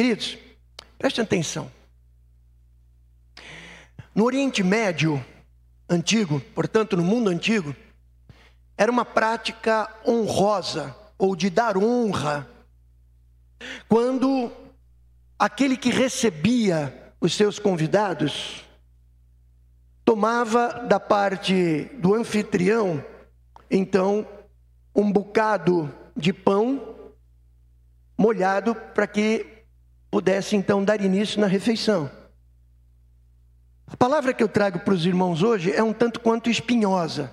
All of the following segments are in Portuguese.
Queridos, prestem atenção. No Oriente Médio antigo, portanto, no mundo antigo, era uma prática honrosa ou de dar honra quando aquele que recebia os seus convidados tomava da parte do anfitrião, então, um bocado de pão molhado para que pudesse então dar início na refeição. A palavra que eu trago para os irmãos hoje é um tanto quanto espinhosa,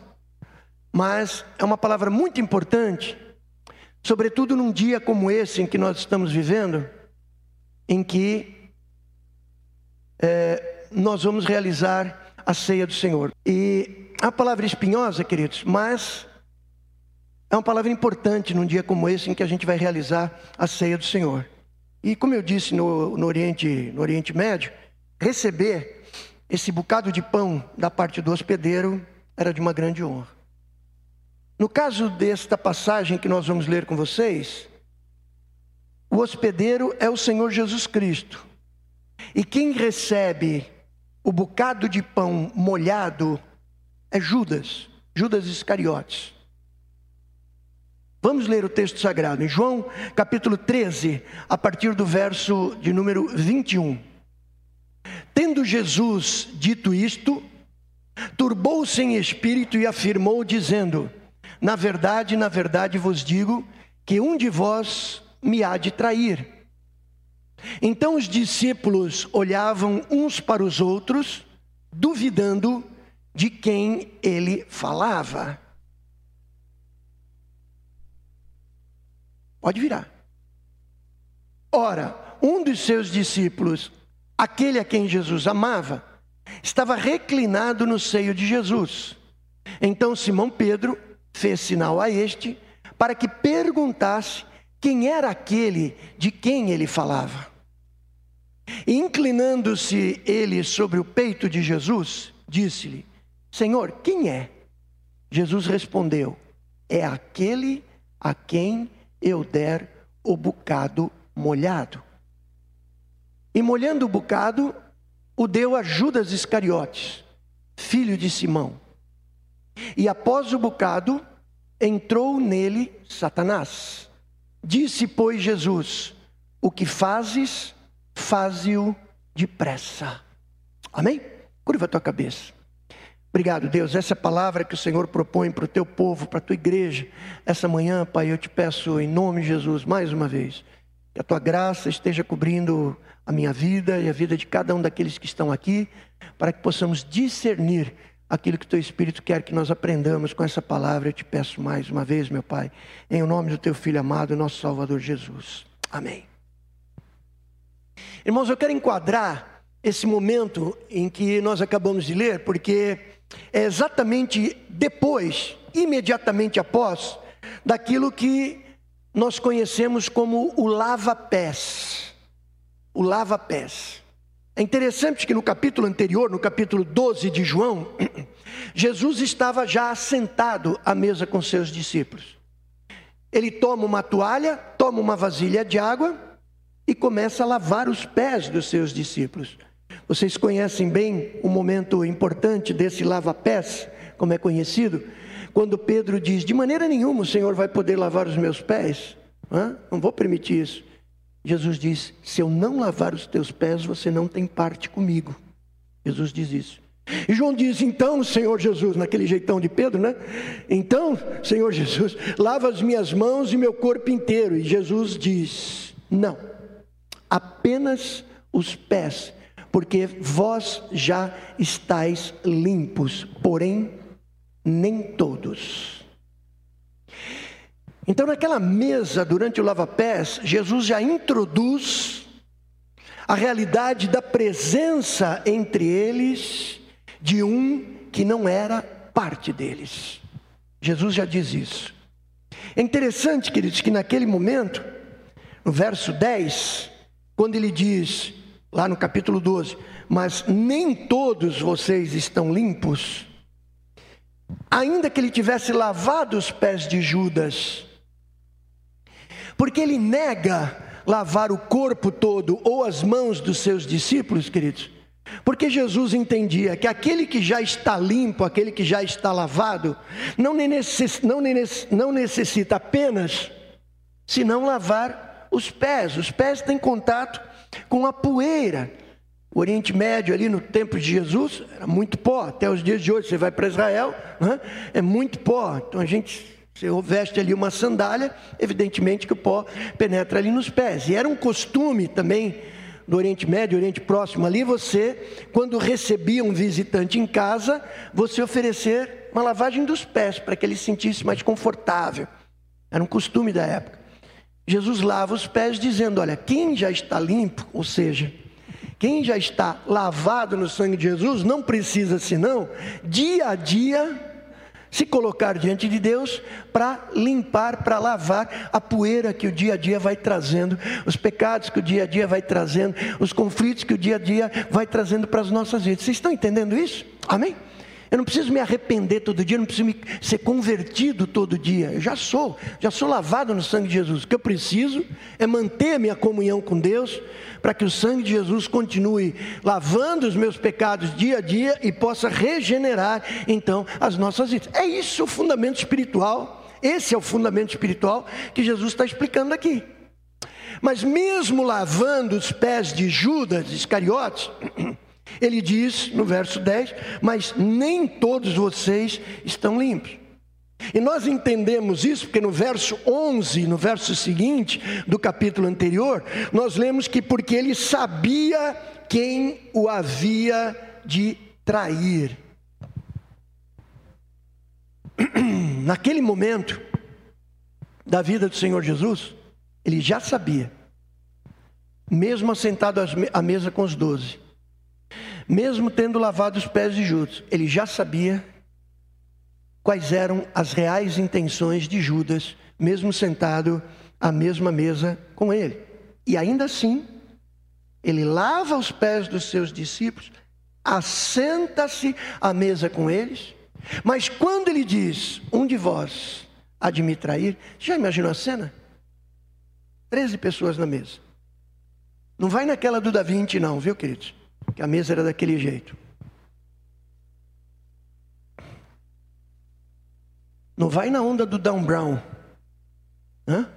mas é uma palavra muito importante, sobretudo num dia como esse em que nós estamos vivendo, em que é, nós vamos realizar a ceia do Senhor. E a palavra espinhosa, queridos, mas é uma palavra importante num dia como esse em que a gente vai realizar a ceia do Senhor. E como eu disse no, no, Oriente, no Oriente Médio, receber esse bocado de pão da parte do hospedeiro era de uma grande honra. No caso desta passagem que nós vamos ler com vocês, o hospedeiro é o Senhor Jesus Cristo. E quem recebe o bocado de pão molhado é Judas, Judas Iscariotes. Vamos ler o texto sagrado em João capítulo 13, a partir do verso de número 21. Tendo Jesus dito isto, turbou-se em espírito e afirmou, dizendo: Na verdade, na verdade vos digo que um de vós me há de trair. Então os discípulos olhavam uns para os outros, duvidando de quem ele falava. Pode virar. Ora, um dos seus discípulos, aquele a quem Jesus amava, estava reclinado no seio de Jesus. Então Simão Pedro fez sinal a este para que perguntasse quem era aquele de quem ele falava. Inclinando-se ele sobre o peito de Jesus, disse-lhe: Senhor, quem é? Jesus respondeu: É aquele a quem eu der o bocado molhado. E molhando o bocado, o deu a Judas Iscariotes, filho de Simão. E após o bocado, entrou nele Satanás. Disse, pois, Jesus: O que fazes, faze-o depressa. Amém? Curva a tua cabeça. Obrigado, Deus. Essa palavra que o Senhor propõe para o teu povo, para a tua igreja, essa manhã, Pai, eu te peço em nome de Jesus, mais uma vez, que a tua graça esteja cobrindo a minha vida e a vida de cada um daqueles que estão aqui, para que possamos discernir aquilo que o teu Espírito quer que nós aprendamos com essa palavra. Eu te peço mais uma vez, meu Pai, em nome do teu Filho amado, nosso Salvador Jesus. Amém. Irmãos, eu quero enquadrar esse momento em que nós acabamos de ler, porque é exatamente depois, imediatamente após, daquilo que nós conhecemos como o lava-pés o lava-pés. É interessante que no capítulo anterior, no capítulo 12 de João, Jesus estava já sentado à mesa com seus discípulos. Ele toma uma toalha, toma uma vasilha de água e começa a lavar os pés dos seus discípulos. Vocês conhecem bem o momento importante desse lava-pés, como é conhecido, quando Pedro diz: De maneira nenhuma o Senhor vai poder lavar os meus pés. Hã? Não vou permitir isso. Jesus diz: Se eu não lavar os teus pés, você não tem parte comigo. Jesus diz isso. E João diz: Então, Senhor Jesus, naquele jeitão de Pedro, né? Então, Senhor Jesus, lava as minhas mãos e meu corpo inteiro. E Jesus diz: Não, apenas os pés, porque vós já estáis limpos, porém, nem todos. Então, naquela mesa, durante o lava-pés, Jesus já introduz a realidade da presença entre eles de um que não era parte deles. Jesus já diz isso. É interessante, queridos, que naquele momento, no verso 10, quando ele diz, lá no capítulo 12, mas nem todos vocês estão limpos, ainda que ele tivesse lavado os pés de Judas, porque ele nega lavar o corpo todo ou as mãos dos seus discípulos, queridos? Porque Jesus entendia que aquele que já está limpo, aquele que já está lavado, não necessita apenas senão lavar os pés. Os pés têm contato com a poeira. O Oriente Médio, ali no tempo de Jesus, era muito pó. Até os dias de hoje, você vai para Israel, né? é muito pó. Então a gente você veste ali uma sandália, evidentemente que o pó penetra ali nos pés. E era um costume também do Oriente Médio, Oriente Próximo ali, você, quando recebia um visitante em casa, você oferecer uma lavagem dos pés para que ele se sentisse mais confortável. Era um costume da época. Jesus lava os pés dizendo: Olha, quem já está limpo, ou seja, quem já está lavado no sangue de Jesus, não precisa senão, dia a dia, se colocar diante de Deus para limpar, para lavar a poeira que o dia a dia vai trazendo, os pecados que o dia a dia vai trazendo, os conflitos que o dia a dia vai trazendo para as nossas vidas. Vocês estão entendendo isso? Amém? Eu não preciso me arrepender todo dia, não preciso me, ser convertido todo dia. Eu já sou, já sou lavado no sangue de Jesus. O que eu preciso é manter a minha comunhão com Deus, para que o sangue de Jesus continue lavando os meus pecados dia a dia e possa regenerar então as nossas vidas. É isso o fundamento espiritual. Esse é o fundamento espiritual que Jesus está explicando aqui. Mas mesmo lavando os pés de Judas Iscariotes, ele diz no verso 10: Mas nem todos vocês estão limpos. E nós entendemos isso porque no verso 11, no verso seguinte do capítulo anterior, nós lemos que porque ele sabia quem o havia de trair. Naquele momento da vida do Senhor Jesus, ele já sabia, mesmo assentado à mesa com os doze, mesmo tendo lavado os pés de Judas, ele já sabia quais eram as reais intenções de Judas, mesmo sentado à mesma mesa com ele. E ainda assim, ele lava os pés dos seus discípulos, assenta-se à mesa com eles, mas quando ele diz: Um de vós há de me trair, já imaginou a cena? Treze pessoas na mesa. Não vai naquela do Da não, viu, queridos? Que a mesa era daquele jeito. Não vai na onda do Dan Brown. Hã?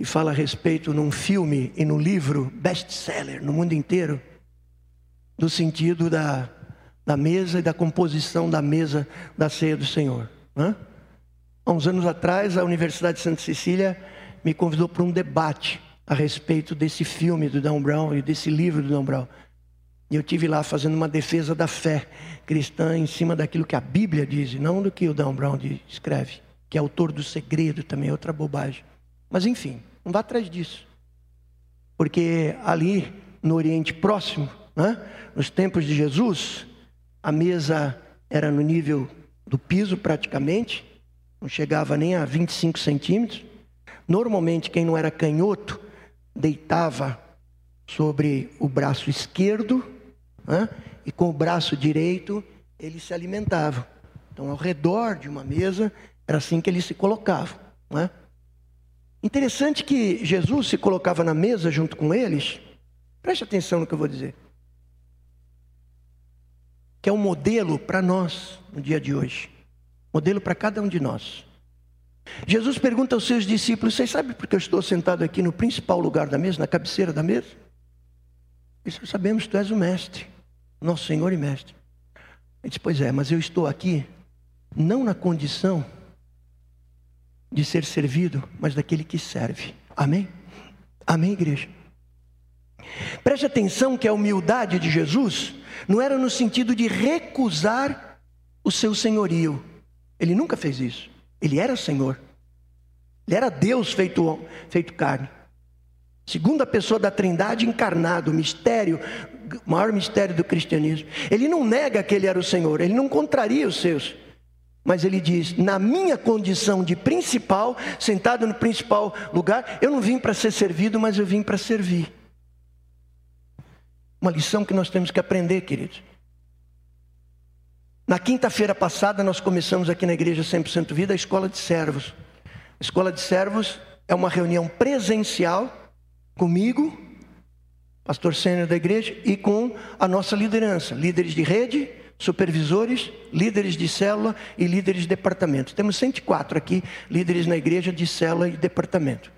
E fala a respeito num filme e no livro best-seller no mundo inteiro, do sentido da, da mesa e da composição da mesa da ceia do Senhor. Hã? Há uns anos atrás, a Universidade de Santa Cecília me convidou para um debate a respeito desse filme do Dan Brown e desse livro do Dan Brown. E eu tive lá fazendo uma defesa da fé cristã em cima daquilo que a Bíblia diz, e não do que o Dan Brown escreve, que é autor do segredo também, é outra bobagem. Mas enfim, não vá atrás disso. Porque ali no Oriente Próximo, né, nos tempos de Jesus, a mesa era no nível do piso praticamente, não chegava nem a 25 centímetros. Normalmente, quem não era canhoto deitava sobre o braço esquerdo né? e com o braço direito ele se alimentava. Então, ao redor de uma mesa, era assim que ele se colocava. Né? Interessante que Jesus se colocava na mesa junto com eles. Preste atenção no que eu vou dizer. Que é um modelo para nós no dia de hoje. Modelo para cada um de nós. Jesus pergunta aos seus discípulos: Vocês sabem por que eu estou sentado aqui no principal lugar da mesa, na cabeceira da mesa? Eles sabemos que tu és o mestre, nosso Senhor e mestre. Ele diz: Pois é, mas eu estou aqui não na condição de ser servido, mas daquele que serve. Amém? Amém, igreja? Preste atenção que a humildade de Jesus não era no sentido de recusar o seu senhorio. Ele nunca fez isso. Ele era Senhor. Ele era Deus feito, feito carne. Segunda pessoa da Trindade encarnado, mistério, maior mistério do cristianismo. Ele não nega que ele era o Senhor, ele não contraria os seus. Mas ele diz: na minha condição de principal, sentado no principal lugar, eu não vim para ser servido, mas eu vim para servir. Uma lição que nós temos que aprender, queridos. Na quinta-feira passada, nós começamos aqui na Igreja 100% Vida a escola de servos. A escola de servos é uma reunião presencial comigo, pastor sênior da igreja, e com a nossa liderança, líderes de rede, supervisores, líderes de célula e líderes de departamento. Temos 104 aqui, líderes na igreja de célula e departamento.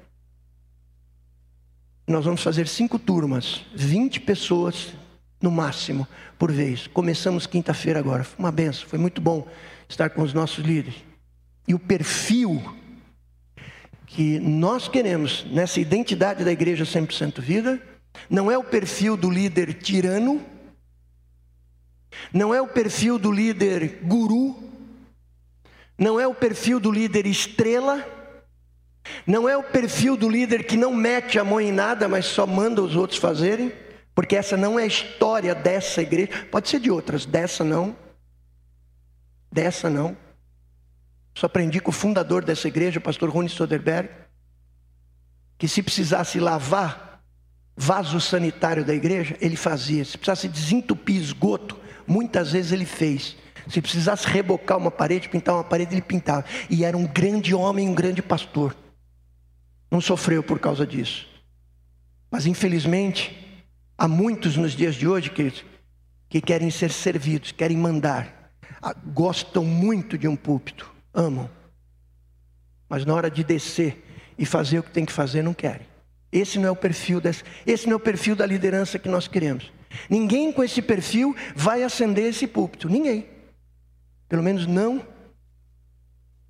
Nós vamos fazer cinco turmas, 20 pessoas no máximo por vez. Começamos quinta-feira agora. Foi uma benção, foi muito bom estar com os nossos líderes. E o perfil que nós queremos nessa identidade da igreja 100% vida não é o perfil do líder tirano, não é o perfil do líder guru, não é o perfil do líder estrela, não é o perfil do líder que não mete a mão em nada, mas só manda os outros fazerem, porque essa não é a história dessa igreja, pode ser de outras, dessa não, dessa não. Só aprendi com o fundador dessa igreja, o pastor Rony Soderberg, que se precisasse lavar vaso sanitário da igreja, ele fazia. Se precisasse desentupir esgoto, muitas vezes ele fez. Se precisasse rebocar uma parede, pintar uma parede, ele pintava. E era um grande homem, um grande pastor. Não sofreu por causa disso. Mas infelizmente, há muitos nos dias de hoje, queridos, que querem ser servidos, querem mandar, ah, gostam muito de um púlpito amam, mas na hora de descer e fazer o que tem que fazer, não querem. Esse não é o perfil desse, esse não é o perfil da liderança que nós queremos. Ninguém com esse perfil vai acender esse púlpito, ninguém. Pelo menos não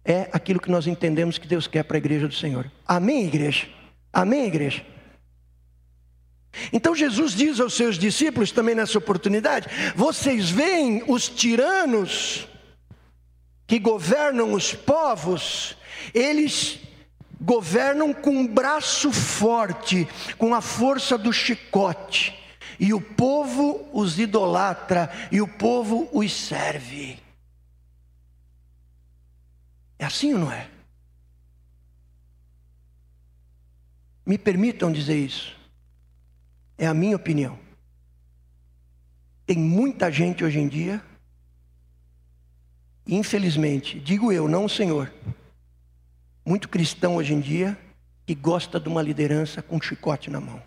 é aquilo que nós entendemos que Deus quer para a igreja do Senhor. Amém, igreja? Amém, igreja? Então Jesus diz aos seus discípulos também nessa oportunidade: vocês veem os tiranos que governam os povos, eles governam com um braço forte, com a força do chicote, e o povo os idolatra, e o povo os serve. É assim ou não é? Me permitam dizer isso. É a minha opinião. Tem muita gente hoje em dia Infelizmente, digo eu, não o Senhor. Muito cristão hoje em dia que gosta de uma liderança com um chicote na mão.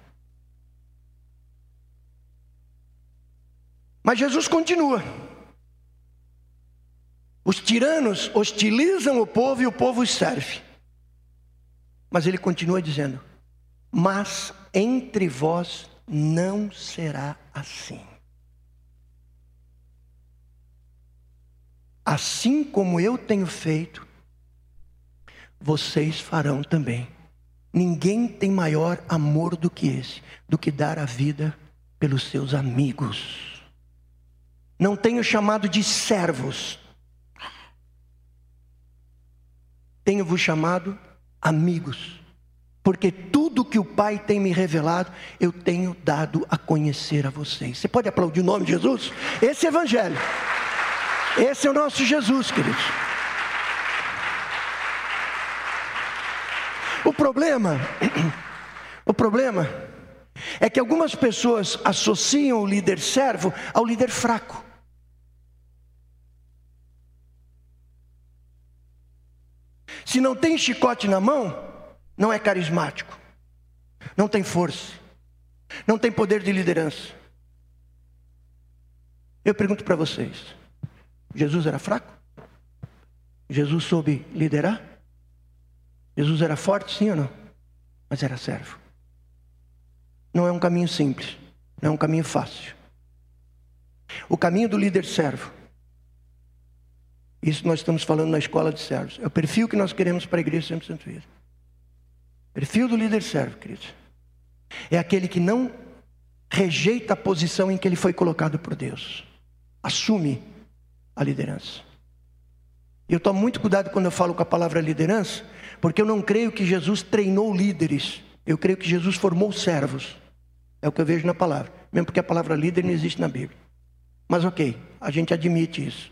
Mas Jesus continua. Os tiranos hostilizam o povo e o povo os serve. Mas ele continua dizendo: Mas entre vós não será assim. assim como eu tenho feito, vocês farão também. Ninguém tem maior amor do que esse, do que dar a vida pelos seus amigos. Não tenho chamado de servos, tenho-vos chamado amigos, porque tudo que o Pai tem me revelado, eu tenho dado a conhecer a vocês. Você pode aplaudir o nome de Jesus? Esse é Evangelho. Esse é o nosso Jesus, queridos. O problema, o problema é que algumas pessoas associam o líder servo ao líder fraco. Se não tem chicote na mão, não é carismático, não tem força, não tem poder de liderança. Eu pergunto para vocês: Jesus era fraco? Jesus soube liderar? Jesus era forte, sim ou não? Mas era servo. Não é um caminho simples, não é um caminho fácil. O caminho do líder servo. Isso nós estamos falando na escola de servos. É o perfil que nós queremos para a igreja 100% vida. Perfil do líder servo, queridos. É aquele que não rejeita a posição em que ele foi colocado por Deus. Assume a liderança. E eu tomo muito cuidado quando eu falo com a palavra liderança, porque eu não creio que Jesus treinou líderes, eu creio que Jesus formou servos. É o que eu vejo na palavra, mesmo porque a palavra líder não existe na Bíblia. Mas ok, a gente admite isso.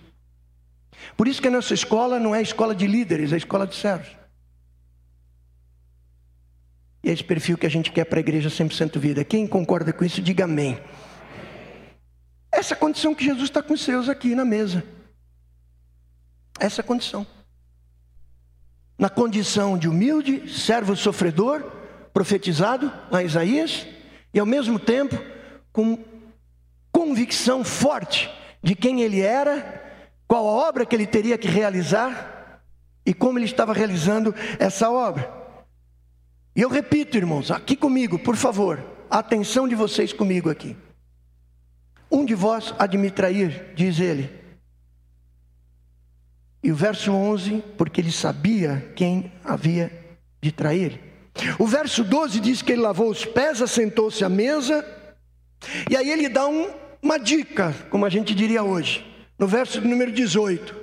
Por isso que a nossa escola não é escola de líderes, é escola de servos. E é esse perfil que a gente quer para a igreja 100% vida. Quem concorda com isso, diga amém. Essa condição que Jesus está com os seus aqui na mesa. Essa condição. na condição de humilde, servo sofredor, profetizado em Isaías, e ao mesmo tempo com convicção forte de quem ele era, qual a obra que ele teria que realizar e como ele estava realizando essa obra. E eu repito, irmãos, aqui comigo, por favor, a atenção de vocês comigo aqui. Um de vós há de me trair, diz ele. E o verso 11, porque ele sabia quem havia de trair. O verso 12 diz que ele lavou os pés, assentou-se à mesa, e aí ele dá um, uma dica, como a gente diria hoje, no verso número 18: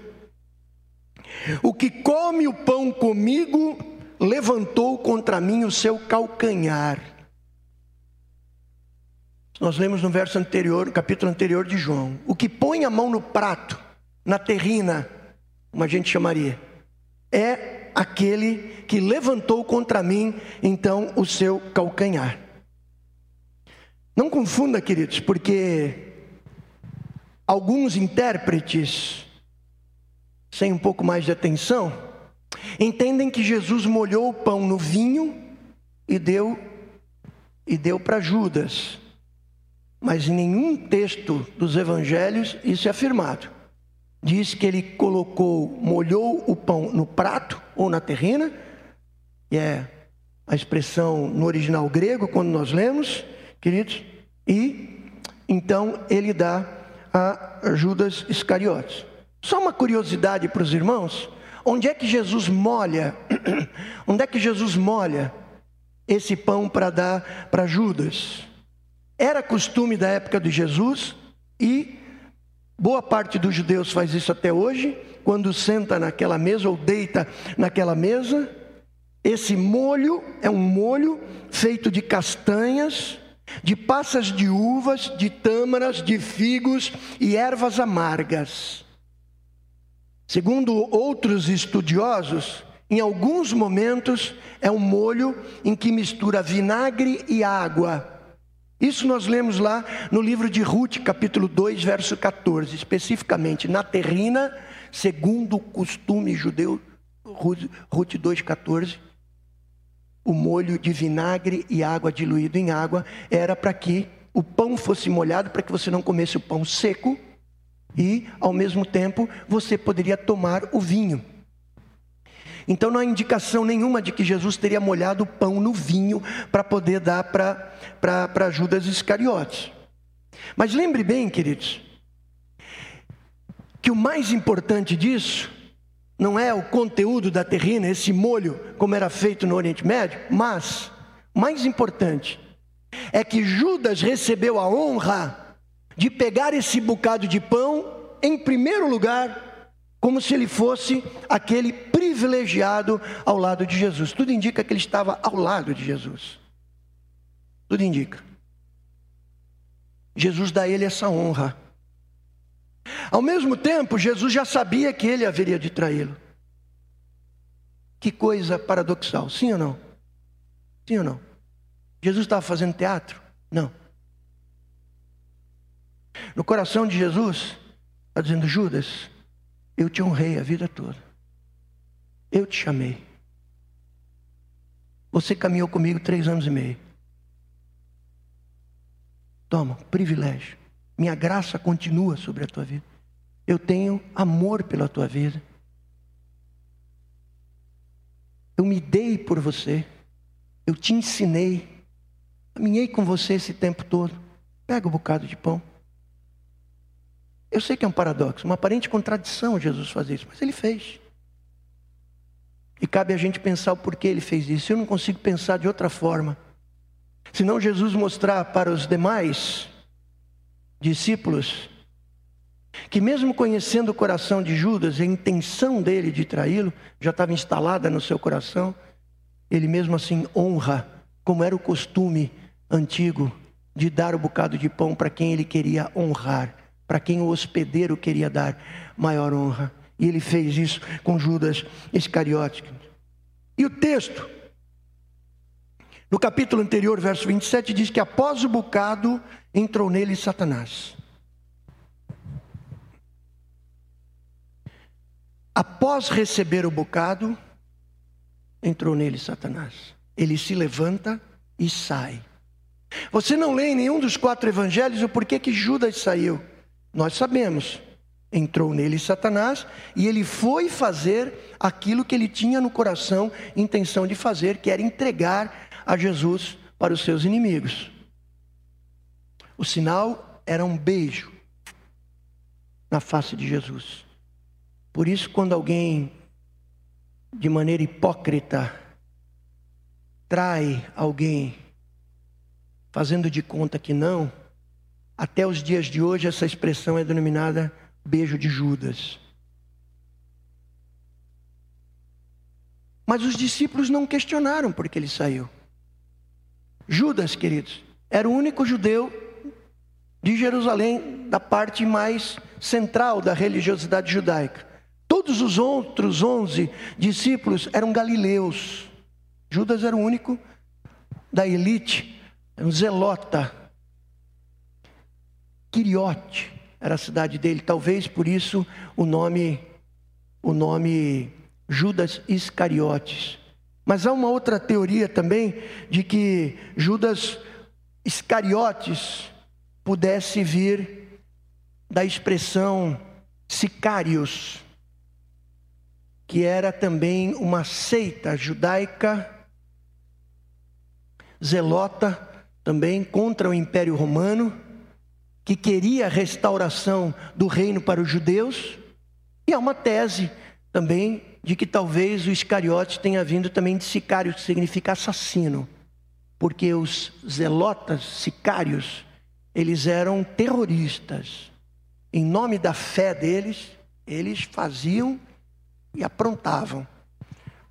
O que come o pão comigo levantou contra mim o seu calcanhar. Nós lemos no verso anterior, no capítulo anterior de João: O que põe a mão no prato, na terrina, como a gente chamaria, é aquele que levantou contra mim, então, o seu calcanhar. Não confunda, queridos, porque alguns intérpretes, sem um pouco mais de atenção, entendem que Jesus molhou o pão no vinho e deu e deu para Judas. Mas em nenhum texto dos evangelhos isso é afirmado. Diz que ele colocou, molhou o pão no prato ou na terrina, e é a expressão no original grego quando nós lemos, queridos, e então ele dá a Judas Iscariotes. Só uma curiosidade para os irmãos: onde é que Jesus molha? onde é que Jesus molha esse pão para dar para Judas? Era costume da época de Jesus e boa parte dos judeus faz isso até hoje, quando senta naquela mesa ou deita naquela mesa. Esse molho é um molho feito de castanhas de passas de uvas, de tâmaras, de figos e ervas amargas. Segundo outros estudiosos, em alguns momentos é um molho em que mistura vinagre e água. Isso nós lemos lá no livro de Ruth, capítulo 2, verso 14, especificamente na terrina, segundo o costume judeu, Ruth 2,14 o molho de vinagre e água diluído em água era para que o pão fosse molhado, para que você não comesse o pão seco e, ao mesmo tempo, você poderia tomar o vinho. Então não há indicação nenhuma de que Jesus teria molhado o pão no vinho para poder dar para Judas Iscariotes. Mas lembre bem, queridos, que o mais importante disso não é o conteúdo da terrina, esse molho, como era feito no Oriente Médio, mas, mais importante, é que Judas recebeu a honra de pegar esse bocado de pão, em primeiro lugar, como se ele fosse aquele privilegiado ao lado de Jesus. Tudo indica que ele estava ao lado de Jesus. Tudo indica. Jesus dá a ele essa honra. Ao mesmo tempo, Jesus já sabia que ele haveria de traí-lo. Que coisa paradoxal, sim ou não? Sim ou não? Jesus estava fazendo teatro? Não. No coração de Jesus, está dizendo: Judas, eu te honrei a vida toda. Eu te chamei. Você caminhou comigo três anos e meio. Toma, privilégio. Minha graça continua sobre a tua vida. Eu tenho amor pela tua vida. Eu me dei por você. Eu te ensinei. Caminhei com você esse tempo todo. Pega um bocado de pão. Eu sei que é um paradoxo, uma aparente contradição Jesus fazer isso, mas ele fez. E cabe a gente pensar o porquê ele fez isso. Eu não consigo pensar de outra forma. Senão Jesus mostrar para os demais discípulos que, mesmo conhecendo o coração de Judas, a intenção dele de traí-lo já estava instalada no seu coração, ele mesmo assim honra, como era o costume antigo, de dar o bocado de pão para quem ele queria honrar, para quem o hospedeiro queria dar maior honra. E ele fez isso com Judas Iscariotes. E o texto, no capítulo anterior, verso 27, diz que após o bocado entrou nele Satanás. Após receber o bocado, entrou nele Satanás. Ele se levanta e sai. Você não lê em nenhum dos quatro evangelhos o porquê que Judas saiu. Nós sabemos. Entrou nele Satanás e ele foi fazer aquilo que ele tinha no coração intenção de fazer, que era entregar a Jesus para os seus inimigos. O sinal era um beijo na face de Jesus. Por isso, quando alguém, de maneira hipócrita, trai alguém, fazendo de conta que não, até os dias de hoje essa expressão é denominada beijo de Judas. Mas os discípulos não questionaram porque ele saiu. Judas, queridos, era o único judeu de Jerusalém, da parte mais central da religiosidade judaica. Todos os outros onze discípulos eram galileus. Judas era o único da elite, um zelota. Quiriote era a cidade dele, talvez por isso o nome o nome Judas Iscariotes. Mas há uma outra teoria também de que Judas Iscariotes pudesse vir da expressão sicários, que era também uma seita judaica zelota também contra o Império Romano, que queria a restauração do reino para os judeus, e há uma tese também de que talvez o Iscariotes tenha vindo também de sicário, que significa assassino, porque os zelotas, sicários, eles eram terroristas. Em nome da fé deles, eles faziam e aprontavam.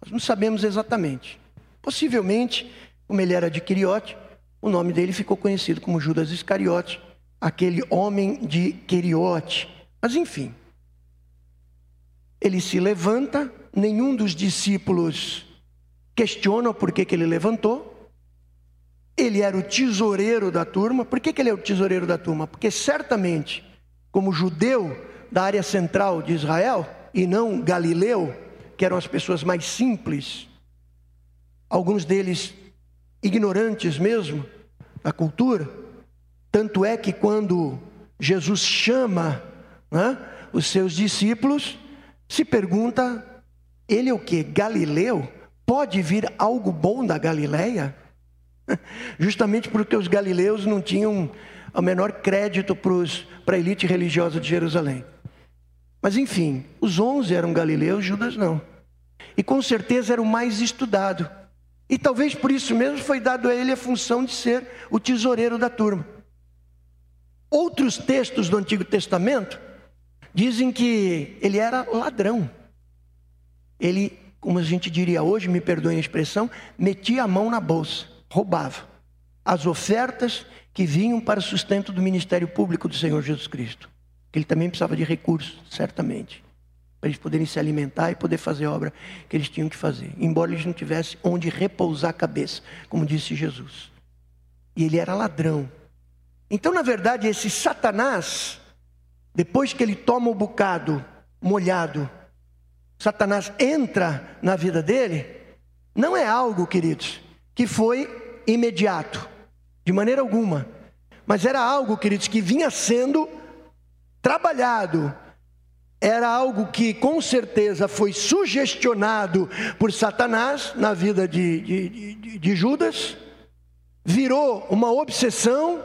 Nós não sabemos exatamente. Possivelmente, como ele era de Quiriote, o nome dele ficou conhecido como Judas Iscariote, aquele homem de Quiriote. Mas enfim, ele se levanta, nenhum dos discípulos questiona por que, que ele levantou. Ele era o tesoureiro da turma. Por que, que ele é o tesoureiro da turma? Porque certamente, como judeu da área central de Israel, e não galileu, que eram as pessoas mais simples, alguns deles ignorantes mesmo da cultura, tanto é que quando Jesus chama né, os seus discípulos, se pergunta: ele é o que? Galileu? Pode vir algo bom da Galileia? Justamente porque os galileus não tinham o menor crédito para a elite religiosa de Jerusalém. Mas enfim, os onze eram galileus, Judas não. E com certeza era o mais estudado. E talvez por isso mesmo foi dado a ele a função de ser o tesoureiro da turma. Outros textos do Antigo Testamento Dizem que ele era ladrão. Ele, como a gente diria hoje, me perdoem a expressão, metia a mão na bolsa, roubava as ofertas que vinham para o sustento do ministério público do Senhor Jesus Cristo. Ele também precisava de recursos, certamente, para eles poderem se alimentar e poder fazer a obra que eles tinham que fazer, embora eles não tivessem onde repousar a cabeça, como disse Jesus. E ele era ladrão. Então, na verdade, esse Satanás depois que ele toma o bocado molhado, Satanás entra na vida dele, não é algo, queridos, que foi imediato, de maneira alguma, mas era algo, queridos, que vinha sendo trabalhado, era algo que com certeza foi sugestionado por Satanás na vida de, de, de, de Judas, virou uma obsessão,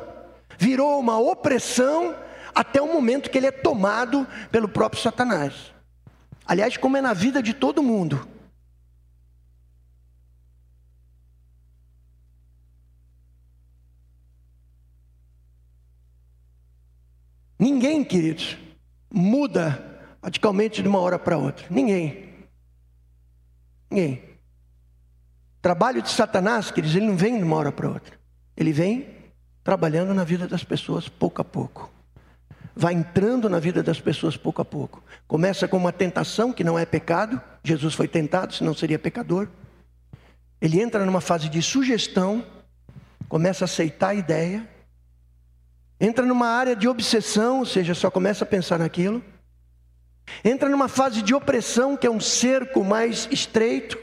virou uma opressão, até o momento que ele é tomado pelo próprio Satanás. Aliás, como é na vida de todo mundo. Ninguém, queridos, muda radicalmente de uma hora para outra. Ninguém. Ninguém. Trabalho de Satanás, queridos, ele não vem de uma hora para outra. Ele vem trabalhando na vida das pessoas pouco a pouco vai entrando na vida das pessoas pouco a pouco. Começa com uma tentação que não é pecado, Jesus foi tentado, senão seria pecador. Ele entra numa fase de sugestão, começa a aceitar a ideia, entra numa área de obsessão, ou seja, só começa a pensar naquilo. Entra numa fase de opressão, que é um cerco mais estreito.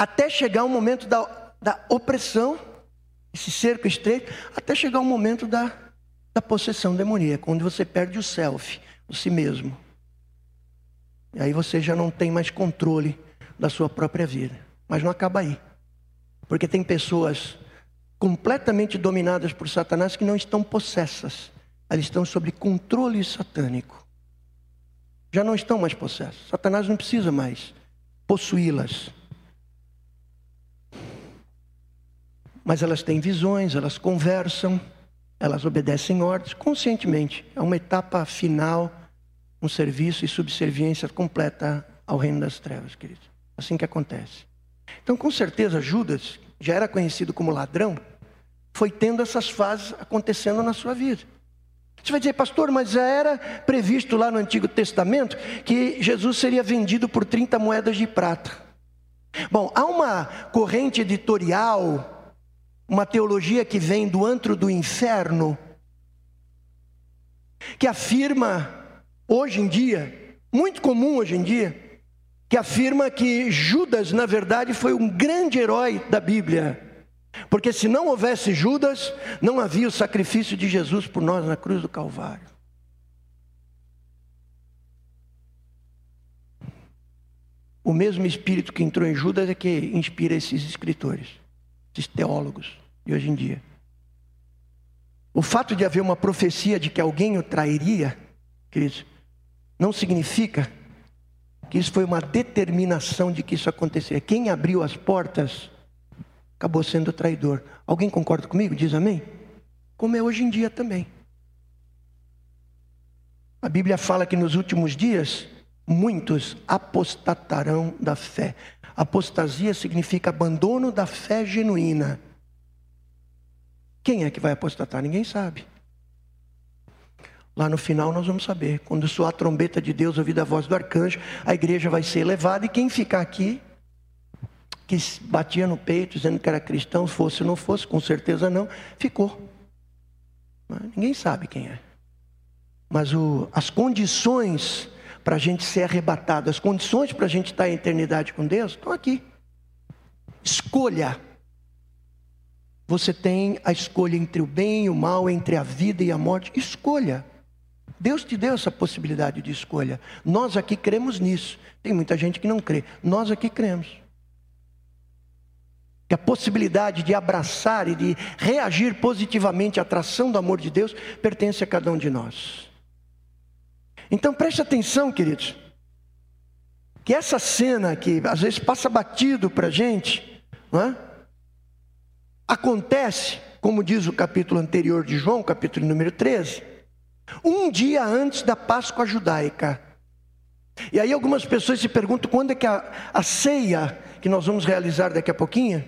Até chegar o momento da, da opressão, esse cerco estreito, até chegar o momento da, da possessão demoníaca, onde você perde o self, o si mesmo. E aí você já não tem mais controle da sua própria vida. Mas não acaba aí. Porque tem pessoas completamente dominadas por Satanás que não estão possessas. Elas estão sob controle satânico. Já não estão mais possessas. Satanás não precisa mais possuí-las. Mas elas têm visões, elas conversam, elas obedecem ordens conscientemente. É uma etapa final, um serviço e subserviência completa ao reino das trevas, queridos. Assim que acontece. Então, com certeza, Judas já era conhecido como ladrão, foi tendo essas fases acontecendo na sua vida. Você vai dizer, pastor, mas já era previsto lá no Antigo Testamento que Jesus seria vendido por 30 moedas de prata. Bom, há uma corrente editorial, uma teologia que vem do antro do inferno, que afirma, hoje em dia, muito comum hoje em dia, que afirma que Judas, na verdade, foi um grande herói da Bíblia. Porque se não houvesse Judas, não havia o sacrifício de Jesus por nós na cruz do Calvário. O mesmo espírito que entrou em Judas é que inspira esses escritores, esses teólogos de hoje em dia. O fato de haver uma profecia de que alguém o trairia, queridos, não significa que isso foi uma determinação de que isso aconteceria. Quem abriu as portas acabou sendo traidor. Alguém concorda comigo? Diz amém? Como é hoje em dia também. A Bíblia fala que nos últimos dias muitos apostatarão da fé. Apostasia significa abandono da fé genuína. Quem é que vai apostatar? Ninguém sabe. Lá no final nós vamos saber. Quando soar a trombeta de Deus, ouvir a voz do arcanjo, a igreja vai ser elevada e quem ficar aqui, que batia no peito dizendo que era cristão, fosse ou não fosse, com certeza não, ficou. Ninguém sabe quem é. Mas o, as condições para a gente ser arrebatado, as condições para a gente estar em eternidade com Deus, estão aqui. Escolha. Você tem a escolha entre o bem e o mal, entre a vida e a morte. Escolha. Deus te deu essa possibilidade de escolha. Nós aqui cremos nisso. Tem muita gente que não crê. Nós aqui cremos. Que a possibilidade de abraçar e de reagir positivamente à atração do amor de Deus pertence a cada um de nós. Então preste atenção, queridos. Que essa cena que às vezes passa batido para a gente, é? acontece, como diz o capítulo anterior de João, capítulo número 13 um dia antes da Páscoa judaica. E aí algumas pessoas se perguntam quando é que a, a ceia que nós vamos realizar daqui a pouquinho,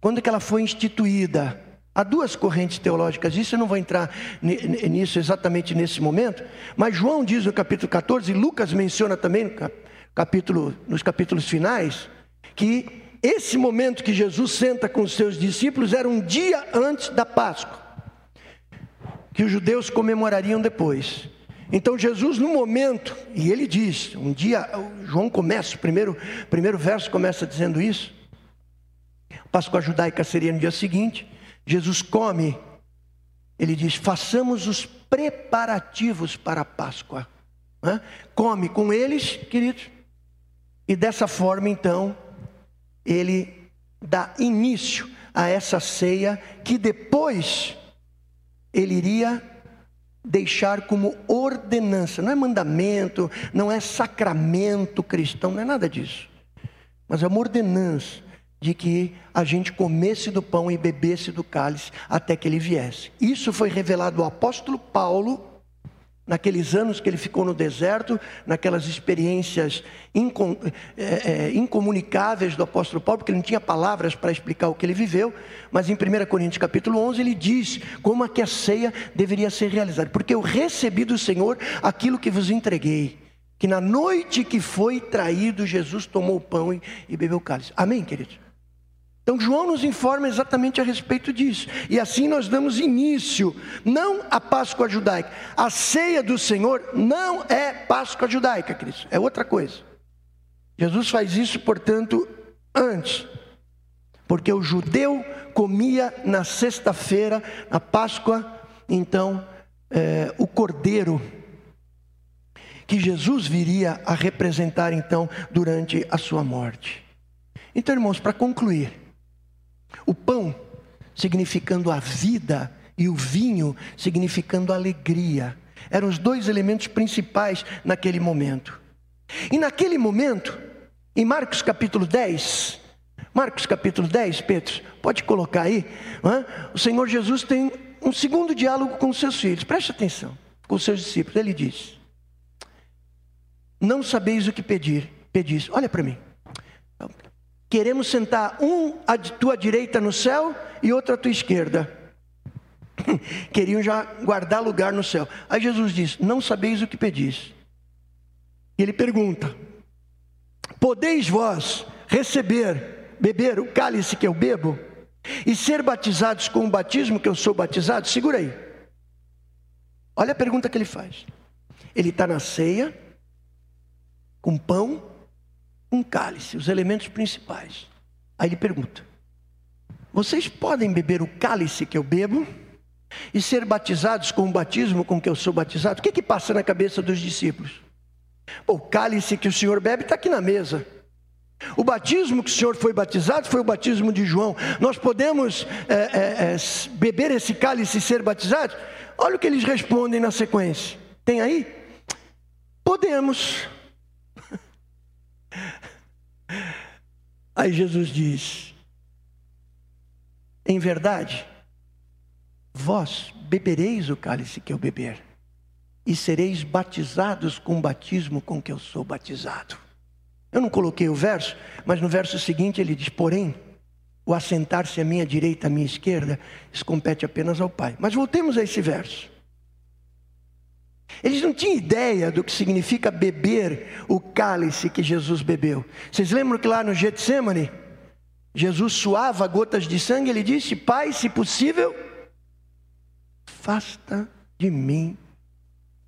quando é que ela foi instituída? Há duas correntes teológicas, isso eu não vou entrar nisso exatamente nesse momento, mas João diz no capítulo 14, e Lucas menciona também no capítulo, nos capítulos finais, que esse momento que Jesus senta com os seus discípulos era um dia antes da Páscoa que os judeus comemorariam depois. Então Jesus, no momento, e ele diz, um dia, João começa, o primeiro, primeiro verso começa dizendo isso. Páscoa judaica seria no dia seguinte. Jesus come, ele diz: façamos os preparativos para a Páscoa. Come com eles, queridos, e dessa forma então, ele dá início a essa ceia que depois ele iria deixar como ordenança, não é mandamento, não é sacramento cristão, não é nada disso, mas é uma ordenança de que a gente comesse do pão e bebesse do cálice até que ele viesse. Isso foi revelado ao apóstolo Paulo naqueles anos que ele ficou no deserto, naquelas experiências incom, é, é, incomunicáveis do apóstolo Paulo, porque ele não tinha palavras para explicar o que ele viveu, mas em 1 Coríntios capítulo 11 ele diz como é que a ceia deveria ser realizada, porque eu recebi do Senhor aquilo que vos entreguei, que na noite que foi traído, Jesus tomou o pão e, e bebeu o cálice. Amém, queridos? Então, João nos informa exatamente a respeito disso. E assim nós damos início, não à Páscoa judaica. A ceia do Senhor não é Páscoa judaica, Cristo, é outra coisa. Jesus faz isso, portanto, antes, porque o judeu comia na sexta-feira, na Páscoa, então, é, o cordeiro que Jesus viria a representar então durante a sua morte. Então, irmãos, para concluir, o pão significando a vida e o vinho significando alegria, eram os dois elementos principais naquele momento. E naquele momento, em Marcos capítulo 10, Marcos capítulo 10, Pedro, pode colocar aí, é? o Senhor Jesus tem um segundo diálogo com seus filhos, preste atenção, com seus discípulos, ele diz: Não sabeis o que pedir, pedis, olha para mim, queremos sentar um à tua direita no céu e outro à tua esquerda. Queriam já guardar lugar no céu. Aí Jesus diz: Não sabeis o que pedis. E ele pergunta: Podeis vós receber, beber o cálice que eu bebo e ser batizados com o batismo que eu sou batizado? Segura aí. Olha a pergunta que ele faz. Ele está na ceia, com pão, um cálice, os elementos principais. Aí ele pergunta: Vocês podem beber o cálice que eu bebo e ser batizados com o batismo com que eu sou batizado? O que, que passa na cabeça dos discípulos? o cálice que o Senhor bebe está aqui na mesa. O batismo que o Senhor foi batizado foi o batismo de João. Nós podemos é, é, é, beber esse cálice e ser batizados? Olha o que eles respondem na sequência. Tem aí? Podemos. Aí Jesus diz: Em verdade, vós bebereis o cálice que eu beber e sereis batizados com o batismo com que eu sou batizado. Eu não coloquei o verso, mas no verso seguinte ele diz: Porém, o assentar-se à minha direita, à minha esquerda, isso compete apenas ao Pai. Mas voltemos a esse verso. Eles não tinham ideia do que significa beber o cálice que Jesus bebeu. Vocês lembram que lá no Getsemane, Jesus suava gotas de sangue, ele disse: Pai, se possível, afasta de mim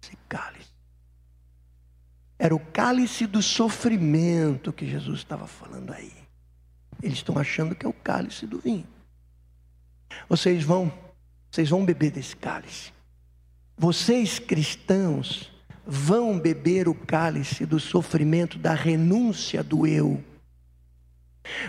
esse cálice. Era o cálice do sofrimento que Jesus estava falando aí. Eles estão achando que é o cálice do vinho. Vocês vão, vocês vão beber desse cálice. Vocês cristãos vão beber o cálice do sofrimento, da renúncia do eu.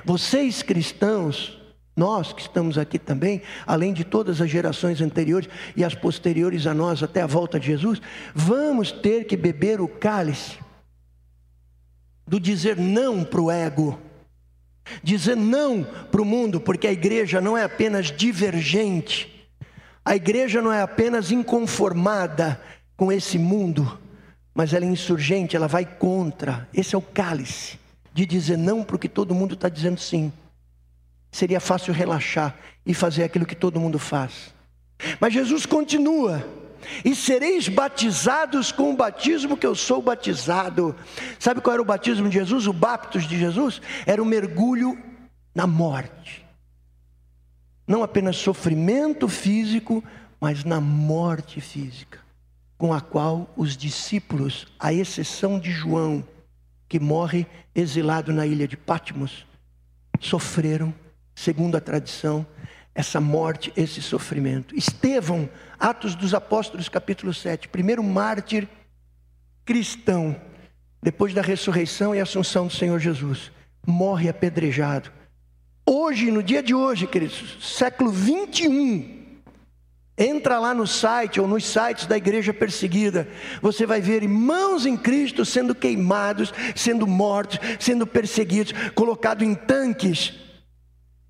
Vocês cristãos nós que estamos aqui também, além de todas as gerações anteriores e as posteriores a nós até a volta de Jesus, vamos ter que beber o cálice do dizer não para o ego, dizer não para o mundo, porque a igreja não é apenas divergente, a igreja não é apenas inconformada com esse mundo, mas ela é insurgente, ela vai contra. Esse é o cálice de dizer não para o que todo mundo está dizendo sim seria fácil relaxar e fazer aquilo que todo mundo faz. Mas Jesus continua: e sereis batizados com o batismo que eu sou batizado. Sabe qual era o batismo de Jesus? O baptos de Jesus era o mergulho na morte. Não apenas sofrimento físico, mas na morte física, com a qual os discípulos, à exceção de João, que morre exilado na ilha de Patmos, sofreram segundo a tradição, essa morte, esse sofrimento. Estevão, Atos dos Apóstolos, capítulo 7, primeiro mártir cristão, depois da ressurreição e assunção do Senhor Jesus, morre apedrejado. Hoje, no dia de hoje, queridos, século 21, Entra lá no site ou nos sites da igreja perseguida, você vai ver irmãos em Cristo sendo queimados, sendo mortos, sendo perseguidos, colocados em tanques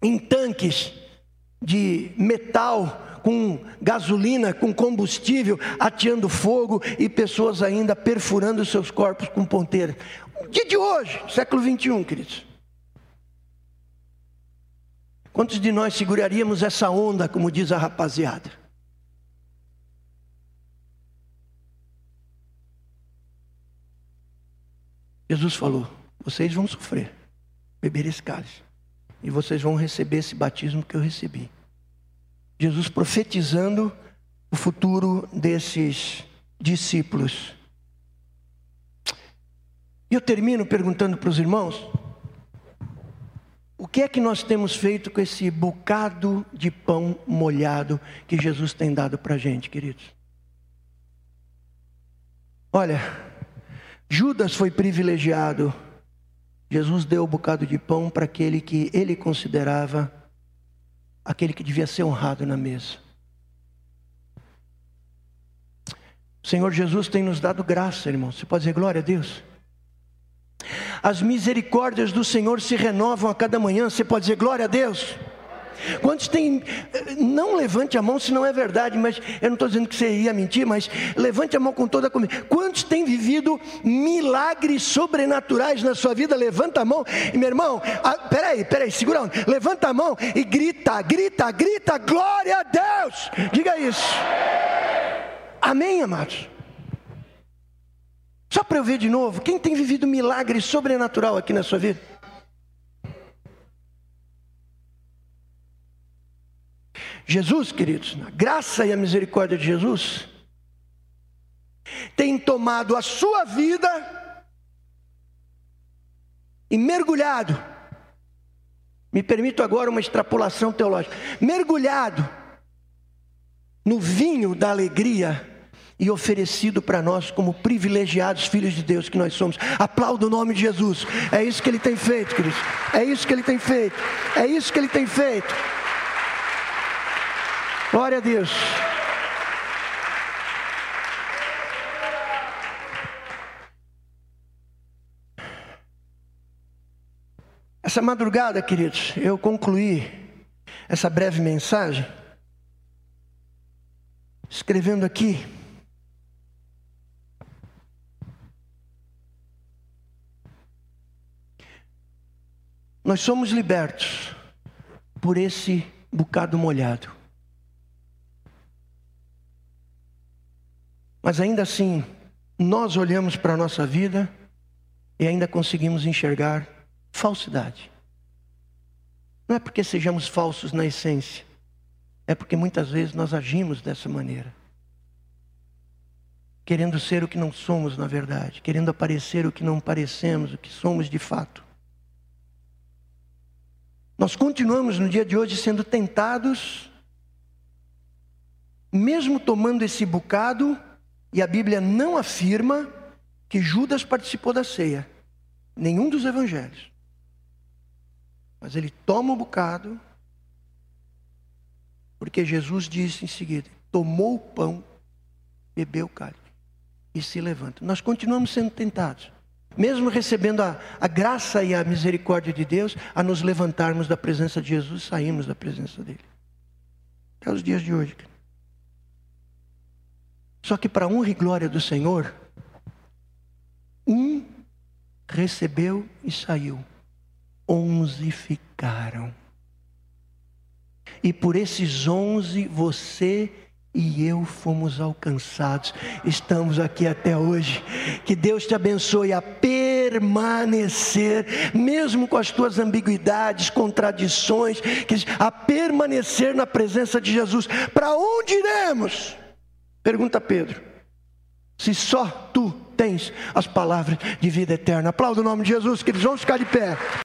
em tanques de metal com gasolina, com combustível, ateando fogo e pessoas ainda perfurando seus corpos com ponteira. O dia de hoje, século 21, queridos. Quantos de nós seguraríamos essa onda, como diz a rapaziada? Jesus falou: vocês vão sofrer, beber esse cálice e vocês vão receber esse batismo que eu recebi. Jesus profetizando o futuro desses discípulos. E eu termino perguntando para os irmãos: o que é que nós temos feito com esse bocado de pão molhado que Jesus tem dado para a gente, queridos? Olha, Judas foi privilegiado. Jesus deu o um bocado de pão para aquele que ele considerava aquele que devia ser honrado na mesa. O Senhor Jesus tem nos dado graça, irmão. Você pode dizer glória a Deus? As misericórdias do Senhor se renovam a cada manhã. Você pode dizer glória a Deus? Quantos tem. Não levante a mão se não é verdade, mas eu não estou dizendo que você ia mentir, mas levante a mão com toda a convicção. Quantos têm vivido milagres sobrenaturais na sua vida? Levanta a mão. E meu irmão, ah, peraí, peraí, segura. Levanta a mão e grita, grita, grita, glória a Deus. Diga isso. Amém, amados? Só para eu ver de novo, quem tem vivido milagre sobrenatural aqui na sua vida? Jesus, queridos, a graça e a misericórdia de Jesus, tem tomado a sua vida e mergulhado, me permito agora uma extrapolação teológica, mergulhado no vinho da alegria e oferecido para nós como privilegiados filhos de Deus que nós somos. Aplauda o nome de Jesus. É isso que ele tem feito, queridos. É isso que ele tem feito. É isso que ele tem feito. Glória a Deus. Essa madrugada, queridos, eu concluí essa breve mensagem escrevendo aqui Nós somos libertos por esse bocado molhado. Mas ainda assim, nós olhamos para a nossa vida e ainda conseguimos enxergar falsidade. Não é porque sejamos falsos na essência, é porque muitas vezes nós agimos dessa maneira. Querendo ser o que não somos na verdade, querendo aparecer o que não parecemos, o que somos de fato. Nós continuamos no dia de hoje sendo tentados, mesmo tomando esse bocado, e a Bíblia não afirma que Judas participou da ceia, nenhum dos evangelhos. Mas ele toma o bocado, porque Jesus disse em seguida: tomou o pão, bebeu o cálice e se levanta. Nós continuamos sendo tentados mesmo recebendo a, a, graça e a misericórdia de Deus, a nos levantarmos da presença de Jesus, saímos da presença dele. Até os dias de hoje. Só que para honra e glória do Senhor, um recebeu e saiu, onze ficaram. E por esses onze você e eu fomos alcançados. Estamos aqui até hoje. Que Deus te abençoe a permanecer, mesmo com as tuas ambiguidades, contradições, a permanecer na presença de Jesus. Para onde iremos? Pergunta Pedro. Se só tu tens as palavras de vida eterna. Aplauda o nome de Jesus, que eles vão ficar de pé.